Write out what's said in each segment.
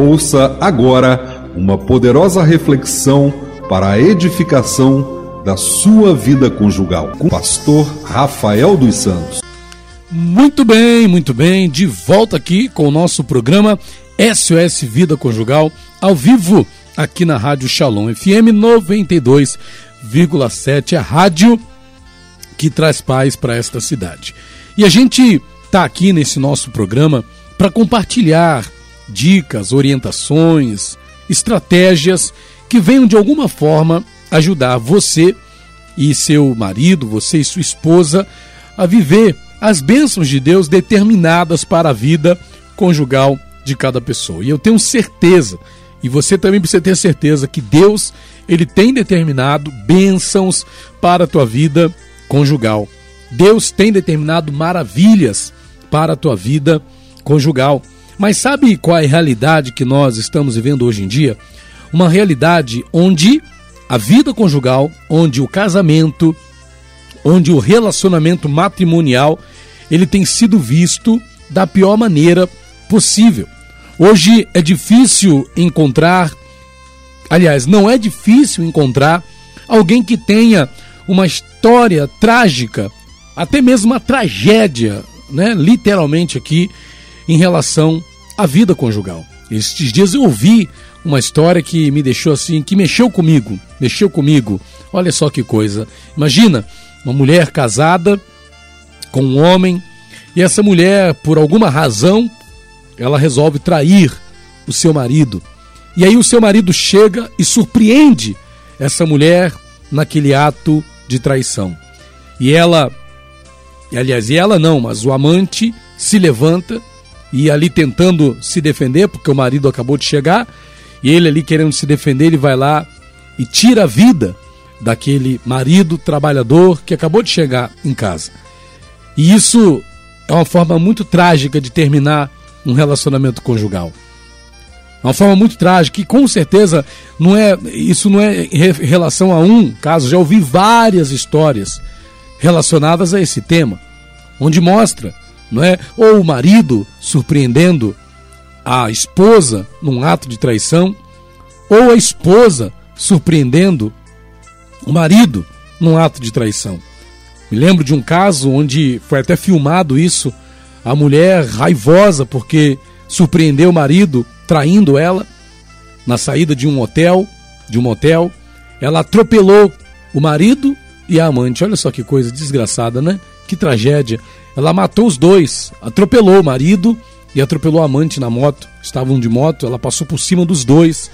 Ouça agora uma poderosa reflexão para a edificação da sua vida conjugal com o pastor Rafael dos Santos. Muito bem, muito bem, de volta aqui com o nosso programa SOS Vida Conjugal, ao vivo, aqui na Rádio Shalom FM 92,7, a rádio que traz paz para esta cidade. E a gente está aqui nesse nosso programa para compartilhar dicas, orientações, estratégias que venham de alguma forma ajudar você e seu marido, você e sua esposa a viver as bênçãos de Deus determinadas para a vida conjugal de cada pessoa. E eu tenho certeza, e você também precisa ter certeza que Deus, ele tem determinado bênçãos para a tua vida conjugal. Deus tem determinado maravilhas para a tua vida conjugal. Mas sabe qual é a realidade que nós estamos vivendo hoje em dia? Uma realidade onde a vida conjugal, onde o casamento, onde o relacionamento matrimonial, ele tem sido visto da pior maneira possível. Hoje é difícil encontrar, aliás, não é difícil encontrar alguém que tenha uma história trágica, até mesmo uma tragédia, né, literalmente aqui, em relação à vida conjugal. Estes dias eu ouvi uma história que me deixou assim, que mexeu comigo, mexeu comigo. Olha só que coisa. Imagina uma mulher casada com um homem e essa mulher, por alguma razão, ela resolve trair o seu marido. E aí o seu marido chega e surpreende essa mulher naquele ato de traição. E ela, aliás, e ela não, mas o amante se levanta e ali tentando se defender, porque o marido acabou de chegar, e ele ali querendo se defender, ele vai lá e tira a vida daquele marido trabalhador que acabou de chegar em casa. E isso é uma forma muito trágica de terminar um relacionamento conjugal. É uma forma muito trágica e com certeza não é isso não é em relação a um caso, já ouvi várias histórias relacionadas a esse tema, onde mostra, não é, ou o marido surpreendendo a esposa num ato de traição, ou a esposa surpreendendo o marido num ato de traição. Me lembro de um caso onde foi até filmado isso a mulher raivosa porque surpreendeu o marido traindo ela na saída de um hotel, de um motel. Ela atropelou o marido e a amante. Olha só que coisa desgraçada, né? Que tragédia. Ela matou os dois, atropelou o marido e atropelou a amante na moto. Estavam de moto, ela passou por cima dos dois,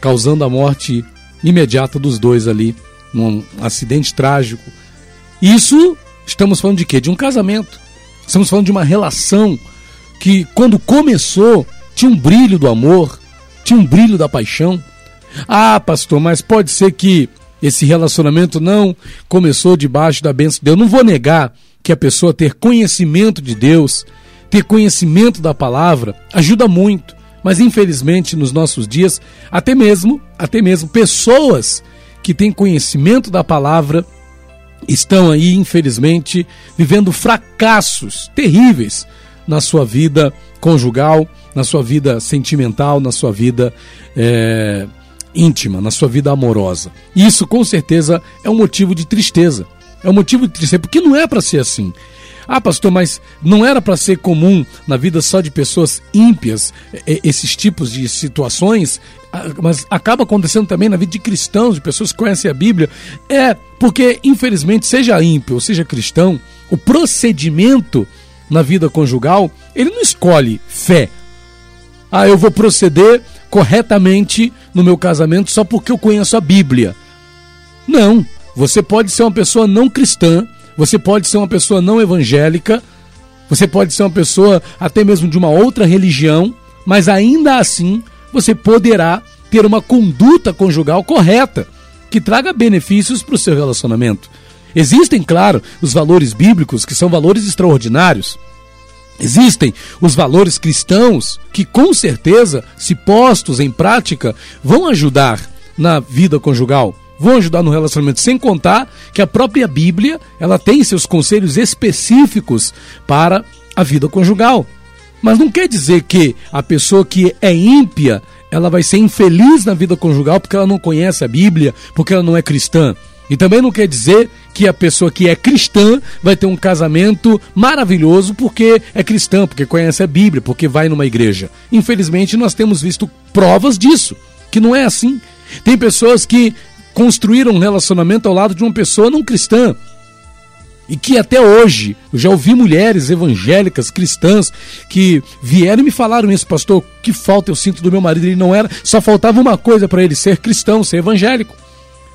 causando a morte imediata dos dois ali, num acidente trágico. Isso estamos falando de quê? De um casamento. Estamos falando de uma relação que, quando começou, tinha um brilho do amor, tinha um brilho da paixão. Ah, pastor, mas pode ser que esse relacionamento não começou debaixo da bênção de Deus. Eu não vou negar que a pessoa ter conhecimento de Deus, ter conhecimento da palavra, ajuda muito. Mas infelizmente nos nossos dias, até mesmo, até mesmo pessoas que têm conhecimento da palavra estão aí, infelizmente, vivendo fracassos terríveis na sua vida conjugal, na sua vida sentimental, na sua vida é, íntima, na sua vida amorosa. Isso, com certeza, é um motivo de tristeza. É um motivo de tristeza, porque não é para ser assim. Ah, pastor, mas não era para ser comum na vida só de pessoas ímpias esses tipos de situações, mas acaba acontecendo também na vida de cristãos, de pessoas que conhecem a Bíblia. É porque, infelizmente, seja ímpio ou seja cristão, o procedimento na vida conjugal, ele não escolhe fé. Ah, eu vou proceder corretamente no meu casamento só porque eu conheço a Bíblia. Não. Você pode ser uma pessoa não cristã, você pode ser uma pessoa não evangélica, você pode ser uma pessoa até mesmo de uma outra religião, mas ainda assim você poderá ter uma conduta conjugal correta que traga benefícios para o seu relacionamento. Existem, claro, os valores bíblicos que são valores extraordinários. Existem os valores cristãos que, com certeza, se postos em prática, vão ajudar na vida conjugal vão ajudar no relacionamento, sem contar que a própria Bíblia, ela tem seus conselhos específicos para a vida conjugal. Mas não quer dizer que a pessoa que é ímpia, ela vai ser infeliz na vida conjugal porque ela não conhece a Bíblia, porque ela não é cristã. E também não quer dizer que a pessoa que é cristã vai ter um casamento maravilhoso porque é cristã, porque conhece a Bíblia, porque vai numa igreja. Infelizmente, nós temos visto provas disso, que não é assim. Tem pessoas que construíram um relacionamento ao lado de uma pessoa não cristã. E que até hoje, eu já ouvi mulheres evangélicas, cristãs, que vieram e me falaram isso, pastor, que falta eu sinto do meu marido, ele não era, só faltava uma coisa para ele, ser cristão, ser evangélico.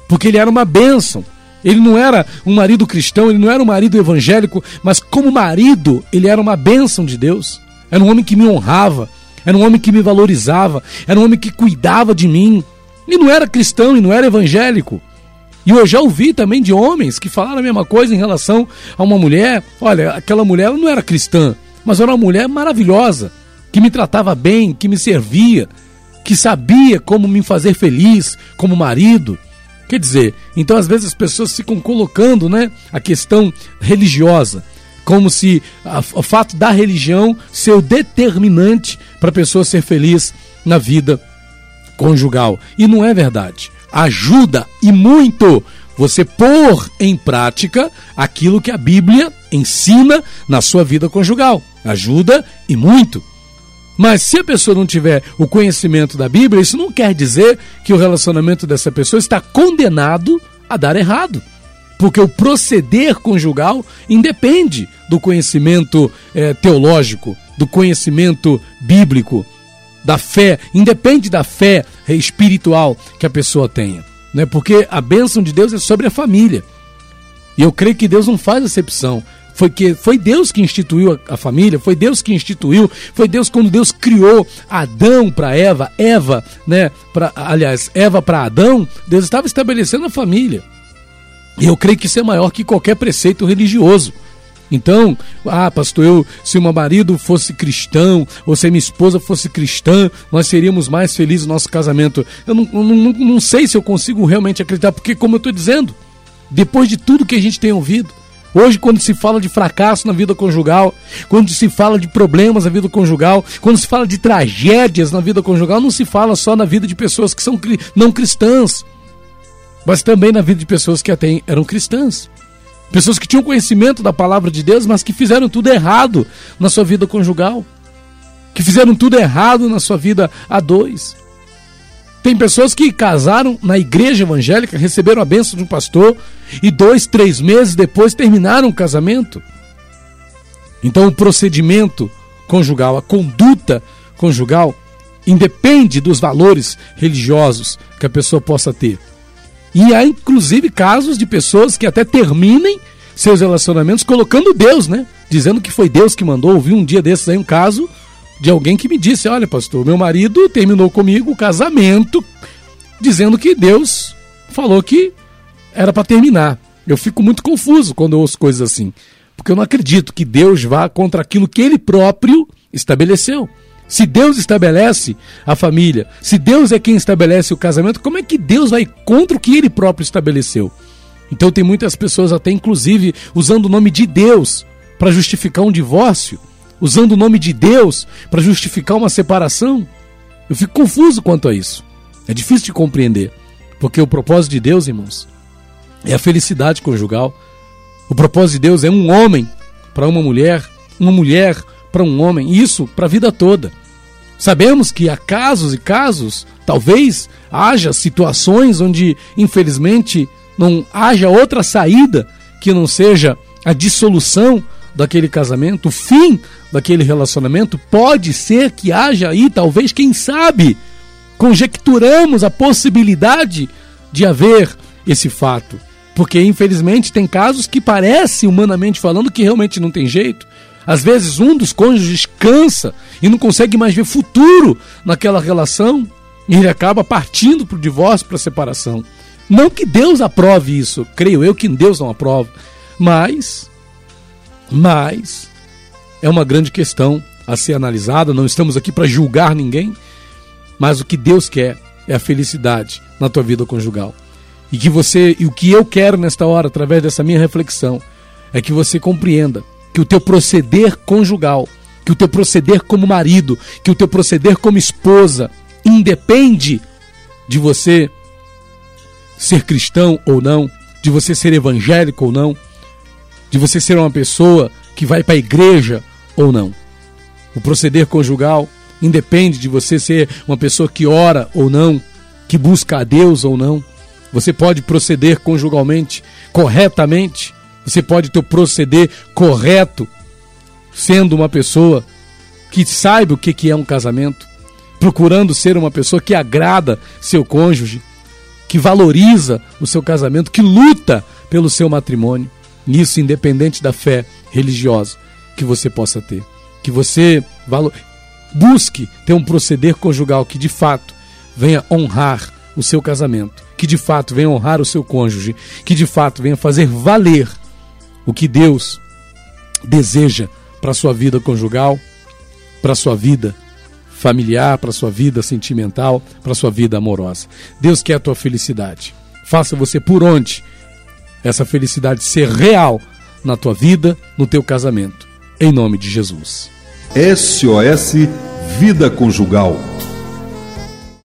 Porque ele era uma bênção. Ele não era um marido cristão, ele não era um marido evangélico, mas como marido, ele era uma bênção de Deus. Era um homem que me honrava, era um homem que me valorizava, era um homem que cuidava de mim. E não era cristão e não era evangélico. E eu já ouvi também de homens que falaram a mesma coisa em relação a uma mulher. Olha, aquela mulher não era cristã, mas era uma mulher maravilhosa, que me tratava bem, que me servia, que sabia como me fazer feliz como marido. Quer dizer, então às vezes as pessoas ficam colocando né, a questão religiosa, como se a, o fato da religião ser o determinante para a pessoa ser feliz na vida conjugal. E não é verdade. Ajuda e muito você pôr em prática aquilo que a Bíblia ensina na sua vida conjugal. Ajuda e muito. Mas se a pessoa não tiver o conhecimento da Bíblia, isso não quer dizer que o relacionamento dessa pessoa está condenado a dar errado. Porque o proceder conjugal independe do conhecimento é, teológico, do conhecimento bíblico, da fé, independe da fé espiritual que a pessoa tenha. Né? Porque a bênção de Deus é sobre a família. E eu creio que Deus não faz acepção. Foi, que, foi Deus que instituiu a, a família, foi Deus que instituiu, foi Deus quando Deus criou Adão para Eva, Eva, né, pra, aliás, Eva para Adão, Deus estava estabelecendo a família. E eu creio que isso é maior que qualquer preceito religioso. Então, ah, pastor, eu, se o meu marido fosse cristão, ou se a minha esposa fosse cristã, nós seríamos mais felizes no nosso casamento. Eu não, não, não, sei se eu consigo realmente acreditar, porque, como eu estou dizendo, depois de tudo que a gente tem ouvido, Hoje, quando se fala de fracasso na vida conjugal, quando se fala de problemas na vida conjugal, quando se fala de tragédias na vida conjugal, não se fala só na vida de pessoas que são não cristãs, mas também na vida de pessoas que até eram cristãs. Pessoas que tinham conhecimento da palavra de Deus, mas que fizeram tudo errado na sua vida conjugal, que fizeram tudo errado na sua vida a dois. Tem pessoas que casaram na igreja evangélica, receberam a bênção de um pastor e dois, três meses depois terminaram o casamento. Então o procedimento conjugal, a conduta conjugal, independe dos valores religiosos que a pessoa possa ter. E há inclusive casos de pessoas que até terminem seus relacionamentos colocando Deus, né? Dizendo que foi Deus que mandou. Ouvi um dia desses aí um caso de alguém que me disse: Olha, pastor, meu marido terminou comigo o casamento, dizendo que Deus falou que era para terminar. Eu fico muito confuso quando eu ouço coisas assim, porque eu não acredito que Deus vá contra aquilo que ele próprio estabeleceu. Se Deus estabelece a família, se Deus é quem estabelece o casamento, como é que Deus vai contra o que ele próprio estabeleceu? Então tem muitas pessoas até inclusive usando o nome de Deus para justificar um divórcio usando o nome de Deus para justificar uma separação? Eu fico confuso quanto a isso. É difícil de compreender, porque o propósito de Deus, irmãos, é a felicidade conjugal. O propósito de Deus é um homem para uma mulher, uma mulher para um homem, isso para a vida toda. Sabemos que há casos e casos, talvez haja situações onde, infelizmente, não haja outra saída que não seja a dissolução daquele casamento, o fim daquele relacionamento, pode ser que haja aí, talvez, quem sabe, conjecturamos a possibilidade de haver esse fato. Porque, infelizmente, tem casos que parece, humanamente falando, que realmente não tem jeito. Às vezes, um dos cônjuges cansa e não consegue mais ver futuro naquela relação e ele acaba partindo para o divórcio, para a separação. Não que Deus aprove isso, creio eu que Deus não aprova, mas, mas é uma grande questão a ser analisada. Não estamos aqui para julgar ninguém, mas o que Deus quer é a felicidade na tua vida conjugal. E que você, e o que eu quero nesta hora, através dessa minha reflexão, é que você compreenda que o teu proceder conjugal, que o teu proceder como marido, que o teu proceder como esposa independe de você ser cristão ou não, de você ser evangélico ou não, de você ser uma pessoa que vai para a igreja ou não. O proceder conjugal independe de você ser uma pessoa que ora ou não, que busca a Deus ou não. Você pode proceder conjugalmente corretamente, você pode ter o proceder correto sendo uma pessoa que saiba o que é um casamento, procurando ser uma pessoa que agrada seu cônjuge, que valoriza o seu casamento, que luta pelo seu matrimônio. Isso independente da fé religiosa que você possa ter. Que você busque ter um proceder conjugal que de fato venha honrar o seu casamento, que de fato venha honrar o seu cônjuge, que de fato venha fazer valer o que Deus deseja para sua vida conjugal, para sua vida familiar, para sua vida sentimental, para sua vida amorosa. Deus quer a tua felicidade. Faça você por onde essa felicidade ser real na tua vida, no teu casamento. Em nome de Jesus. SOS Vida Conjugal